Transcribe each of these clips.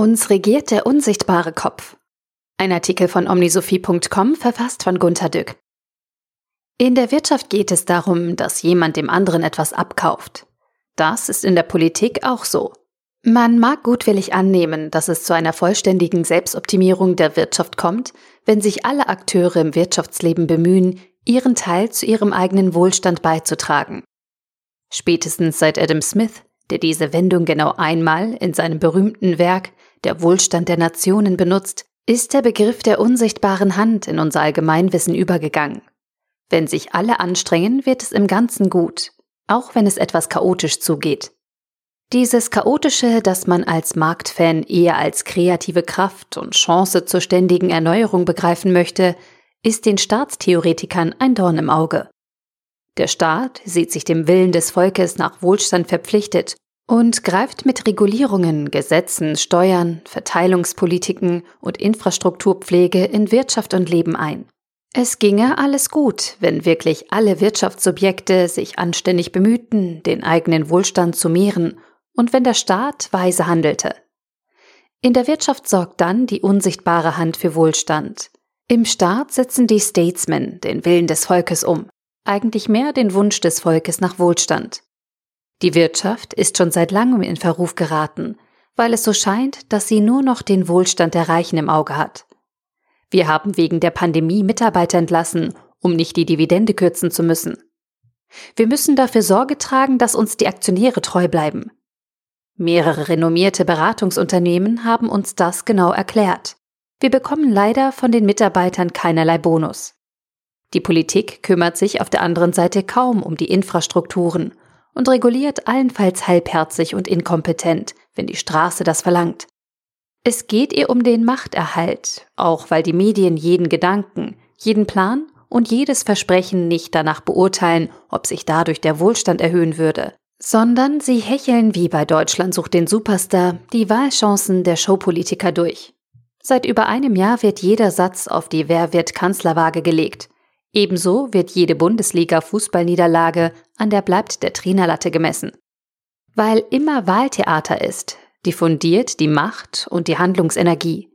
Uns regiert der unsichtbare Kopf. Ein Artikel von omnisophie.com verfasst von Gunter Dück. In der Wirtschaft geht es darum, dass jemand dem anderen etwas abkauft. Das ist in der Politik auch so. Man mag gutwillig annehmen, dass es zu einer vollständigen Selbstoptimierung der Wirtschaft kommt, wenn sich alle Akteure im Wirtschaftsleben bemühen, ihren Teil zu ihrem eigenen Wohlstand beizutragen. Spätestens seit Adam Smith, der diese Wendung genau einmal in seinem berühmten Werk Der Wohlstand der Nationen benutzt, ist der Begriff der unsichtbaren Hand in unser Allgemeinwissen übergegangen. Wenn sich alle anstrengen, wird es im Ganzen gut, auch wenn es etwas chaotisch zugeht. Dieses Chaotische, das man als Marktfan eher als kreative Kraft und Chance zur ständigen Erneuerung begreifen möchte, ist den Staatstheoretikern ein Dorn im Auge. Der Staat sieht sich dem Willen des Volkes nach Wohlstand verpflichtet und greift mit Regulierungen, Gesetzen, Steuern, Verteilungspolitiken und Infrastrukturpflege in Wirtschaft und Leben ein. Es ginge alles gut, wenn wirklich alle Wirtschaftssubjekte sich anständig bemühten, den eigenen Wohlstand zu mehren und wenn der Staat weise handelte. In der Wirtschaft sorgt dann die unsichtbare Hand für Wohlstand. Im Staat setzen die Statesmen den Willen des Volkes um, eigentlich mehr den Wunsch des Volkes nach Wohlstand. Die Wirtschaft ist schon seit langem in Verruf geraten, weil es so scheint, dass sie nur noch den Wohlstand der Reichen im Auge hat. Wir haben wegen der Pandemie Mitarbeiter entlassen, um nicht die Dividende kürzen zu müssen. Wir müssen dafür Sorge tragen, dass uns die Aktionäre treu bleiben. Mehrere renommierte Beratungsunternehmen haben uns das genau erklärt. Wir bekommen leider von den Mitarbeitern keinerlei Bonus. Die Politik kümmert sich auf der anderen Seite kaum um die Infrastrukturen und reguliert allenfalls halbherzig und inkompetent, wenn die Straße das verlangt. Es geht ihr um den Machterhalt, auch weil die Medien jeden Gedanken, jeden Plan und jedes Versprechen nicht danach beurteilen, ob sich dadurch der Wohlstand erhöhen würde, sondern sie hecheln wie bei Deutschland sucht den Superstar die Wahlchancen der Showpolitiker durch. Seit über einem Jahr wird jeder Satz auf die Wer wird Kanzlerwaage gelegt. Ebenso wird jede Bundesliga-Fußballniederlage an der bleibt der Trainerlatte gemessen. Weil immer Wahltheater ist, diffundiert die Macht und die Handlungsenergie.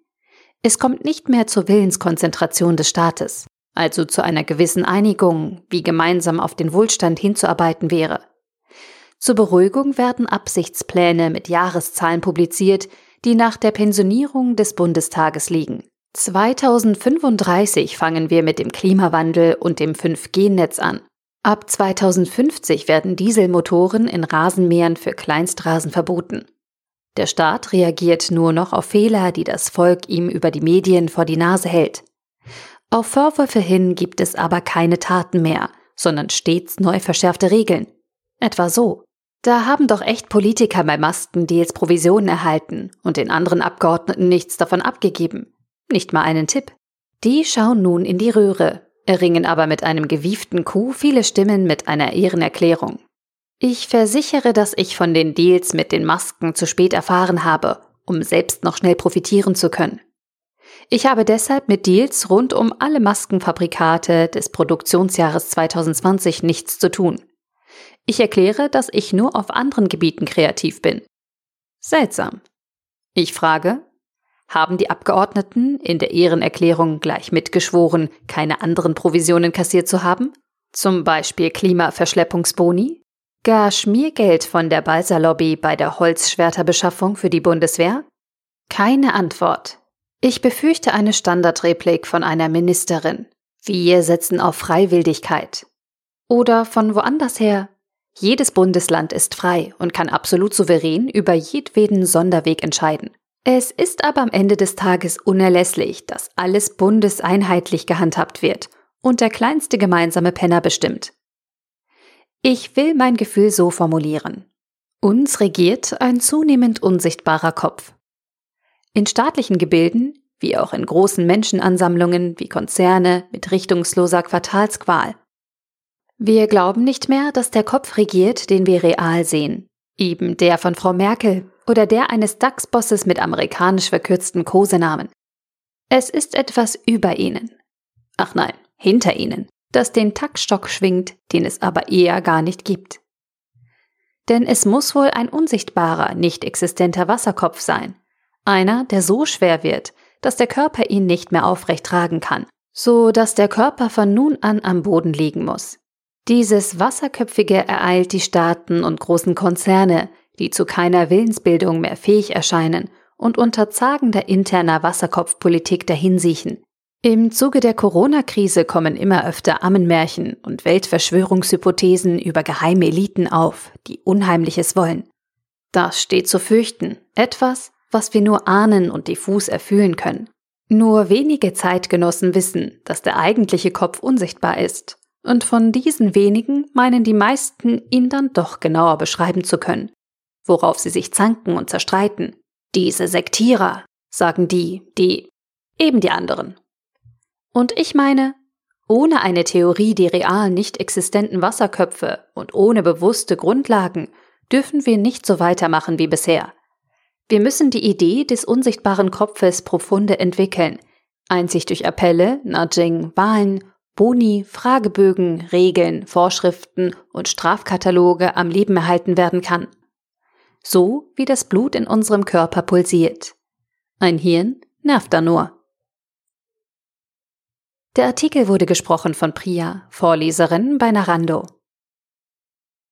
Es kommt nicht mehr zur Willenskonzentration des Staates, also zu einer gewissen Einigung, wie gemeinsam auf den Wohlstand hinzuarbeiten wäre. Zur Beruhigung werden Absichtspläne mit Jahreszahlen publiziert, die nach der Pensionierung des Bundestages liegen. 2035 fangen wir mit dem Klimawandel und dem 5G-Netz an. Ab 2050 werden Dieselmotoren in Rasenmähern für Kleinstrasen verboten. Der Staat reagiert nur noch auf Fehler, die das Volk ihm über die Medien vor die Nase hält. Auf Vorwürfe hin gibt es aber keine Taten mehr, sondern stets neu verschärfte Regeln. Etwa so. Da haben doch echt Politiker bei Maskendeals Provisionen erhalten und den anderen Abgeordneten nichts davon abgegeben. Nicht mal einen Tipp. Die schauen nun in die Röhre, erringen aber mit einem gewieften Kuh viele Stimmen mit einer Ehrenerklärung. Ich versichere, dass ich von den Deals mit den Masken zu spät erfahren habe, um selbst noch schnell profitieren zu können. Ich habe deshalb mit Deals rund um alle Maskenfabrikate des Produktionsjahres 2020 nichts zu tun. Ich erkläre, dass ich nur auf anderen Gebieten kreativ bin. Seltsam. Ich frage, haben die Abgeordneten in der Ehrenerklärung gleich mitgeschworen, keine anderen Provisionen kassiert zu haben? Zum Beispiel Klimaverschleppungsboni? Gar Schmiergeld von der Balsa-Lobby bei der Holzschwerterbeschaffung für die Bundeswehr? Keine Antwort. Ich befürchte eine Standardreplik von einer Ministerin. Wir setzen auf Freiwilligkeit. Oder von woanders her, jedes Bundesland ist frei und kann absolut souverän über jedweden Sonderweg entscheiden. Es ist aber am Ende des Tages unerlässlich, dass alles bundeseinheitlich gehandhabt wird und der kleinste gemeinsame Penner bestimmt. Ich will mein Gefühl so formulieren. Uns regiert ein zunehmend unsichtbarer Kopf. In staatlichen Gebilden, wie auch in großen Menschenansammlungen wie Konzerne mit richtungsloser Quartalsqual, wir glauben nicht mehr, dass der Kopf regiert, den wir real sehen. Eben der von Frau Merkel oder der eines DAX-Bosses mit amerikanisch verkürzten Kosenamen. Es ist etwas über ihnen. Ach nein, hinter ihnen, das den Taktstock schwingt, den es aber eher gar nicht gibt. Denn es muss wohl ein unsichtbarer, nicht existenter Wasserkopf sein, Einer, der so schwer wird, dass der Körper ihn nicht mehr aufrecht tragen kann, so dass der Körper von nun an am Boden liegen muss. Dieses Wasserköpfige ereilt die Staaten und großen Konzerne, die zu keiner Willensbildung mehr fähig erscheinen und unter zagender interner Wasserkopfpolitik dahinsiechen. Im Zuge der Corona-Krise kommen immer öfter Ammenmärchen und Weltverschwörungshypothesen über geheime Eliten auf, die Unheimliches wollen. Das steht zu fürchten, etwas, was wir nur ahnen und diffus erfühlen können. Nur wenige Zeitgenossen wissen, dass der eigentliche Kopf unsichtbar ist, und von diesen wenigen meinen die meisten, ihn dann doch genauer beschreiben zu können, worauf sie sich zanken und zerstreiten. Diese Sektierer, sagen die, die, eben die anderen. Und ich meine, ohne eine Theorie der real nicht existenten Wasserköpfe und ohne bewusste Grundlagen dürfen wir nicht so weitermachen wie bisher. Wir müssen die Idee des unsichtbaren Kopfes profunde entwickeln, einzig durch Appelle, Nudging, Wahlen, Boni, Fragebögen, Regeln, Vorschriften und Strafkataloge am Leben erhalten werden kann so wie das Blut in unserem Körper pulsiert. Ein Hirn nervt da nur. Der Artikel wurde gesprochen von Priya, Vorleserin bei Narando.